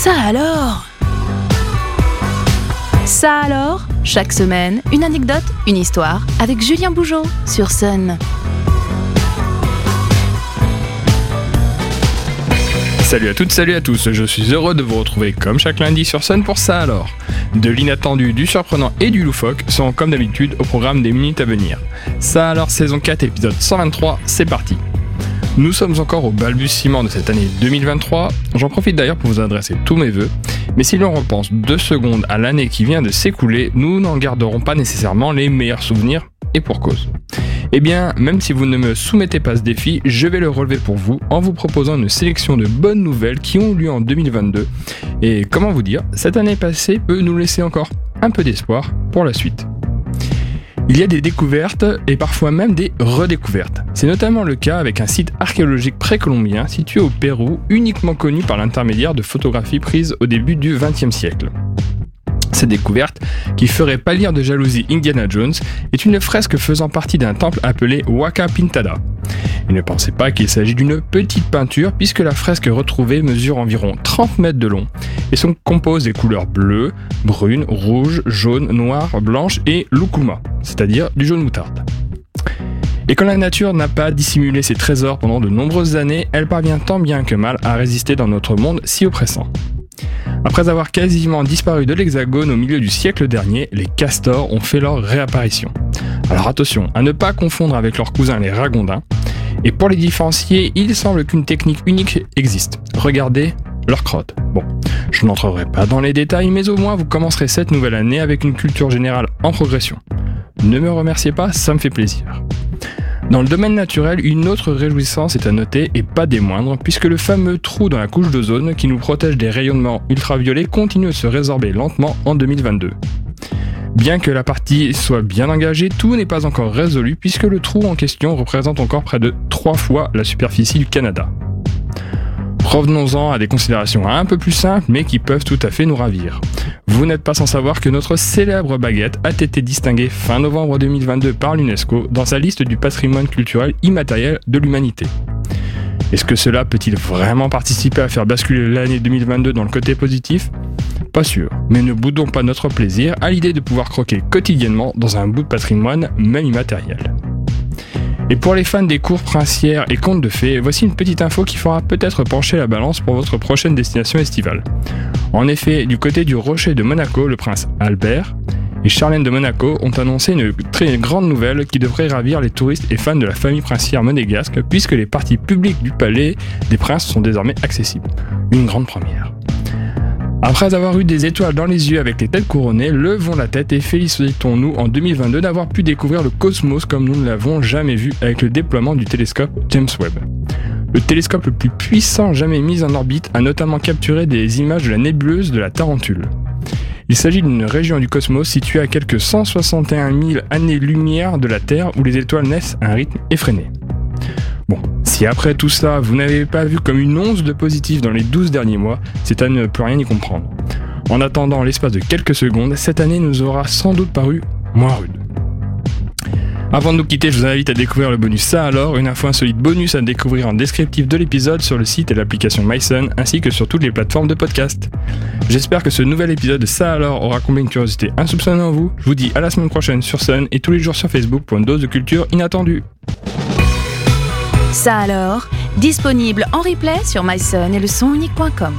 Ça alors? Ça alors? Chaque semaine, une anecdote, une histoire avec Julien Bougeot sur Sun. Salut à toutes, salut à tous, je suis heureux de vous retrouver comme chaque lundi sur Sun pour ça alors. De l'inattendu, du surprenant et du loufoque sont comme d'habitude au programme des minutes à venir. Ça alors saison 4 épisode 123, c'est parti. Nous sommes encore au balbutiement de cette année 2023, j'en profite d'ailleurs pour vous adresser tous mes voeux, mais si l'on repense deux secondes à l'année qui vient de s'écouler, nous n'en garderons pas nécessairement les meilleurs souvenirs, et pour cause. Eh bien, même si vous ne me soumettez pas ce défi, je vais le relever pour vous en vous proposant une sélection de bonnes nouvelles qui ont eu lieu en 2022. Et comment vous dire, cette année passée peut nous laisser encore un peu d'espoir pour la suite. Il y a des découvertes et parfois même des redécouvertes. C'est notamment le cas avec un site archéologique précolombien situé au Pérou, uniquement connu par l'intermédiaire de photographies prises au début du XXe siècle. Cette découverte, qui ferait pâlir de jalousie Indiana Jones, est une fresque faisant partie d'un temple appelé Waka Pintada. Et ne pensez pas qu'il s'agit d'une petite peinture puisque la fresque retrouvée mesure environ 30 mètres de long et se compose des couleurs bleues, brunes, rouges, jaunes, noires, blanches et lucuma, c'est-à-dire du jaune moutarde. Et quand la nature n'a pas dissimulé ses trésors pendant de nombreuses années, elle parvient tant bien que mal à résister dans notre monde si oppressant. Après avoir quasiment disparu de l'Hexagone au milieu du siècle dernier, les castors ont fait leur réapparition. Alors attention à ne pas confondre avec leurs cousins les ragondins. Et pour les différencier, il semble qu'une technique unique existe. Regardez leur crotte. Bon, je n'entrerai pas dans les détails, mais au moins vous commencerez cette nouvelle année avec une culture générale en progression. Ne me remerciez pas, ça me fait plaisir. Dans le domaine naturel, une autre réjouissance est à noter et pas des moindres, puisque le fameux trou dans la couche d'ozone qui nous protège des rayonnements ultraviolets continue de se résorber lentement en 2022. Bien que la partie soit bien engagée, tout n'est pas encore résolu puisque le trou en question représente encore près de 3 fois la superficie du Canada. Revenons-en à des considérations un peu plus simples mais qui peuvent tout à fait nous ravir. Vous n'êtes pas sans savoir que notre célèbre baguette a été distinguée fin novembre 2022 par l'UNESCO dans sa liste du patrimoine culturel immatériel de l'humanité. Est-ce que cela peut-il vraiment participer à faire basculer l'année 2022 dans le côté positif? Pas sûr, mais ne boudons pas notre plaisir à l'idée de pouvoir croquer quotidiennement dans un bout de patrimoine, même immatériel. Et pour les fans des cours princières et contes de fées, voici une petite info qui fera peut-être pencher la balance pour votre prochaine destination estivale. En effet, du côté du rocher de Monaco, le prince Albert et Charlène de Monaco ont annoncé une très grande nouvelle qui devrait ravir les touristes et fans de la famille princière monégasque puisque les parties publiques du palais des princes sont désormais accessibles. Une grande première. Après avoir eu des étoiles dans les yeux avec les têtes couronnées, levons la tête et félicitons-nous en 2022 d'avoir pu découvrir le cosmos comme nous ne l'avons jamais vu avec le déploiement du télescope James Webb. Le télescope le plus puissant jamais mis en orbite a notamment capturé des images de la nébuleuse de la Tarentule. Il s'agit d'une région du cosmos située à quelques 161 000 années-lumière de la Terre où les étoiles naissent à un rythme effréné. Bon, si après tout ça, vous n'avez pas vu comme une once de positif dans les 12 derniers mois, c'est à ne plus rien y comprendre. En attendant l'espace de quelques secondes, cette année nous aura sans doute paru moins rude. Avant de nous quitter, je vous invite à découvrir le bonus Ça alors, une info insolite bonus à découvrir en descriptif de l'épisode sur le site et l'application MySun, ainsi que sur toutes les plateformes de podcast. J'espère que ce nouvel épisode de Ça alors aura comblé une curiosité insoupçonnée en vous. Je vous dis à la semaine prochaine sur Sun et tous les jours sur Facebook pour une dose de culture inattendue. Ça alors, disponible en replay sur myson et le sonunique.com.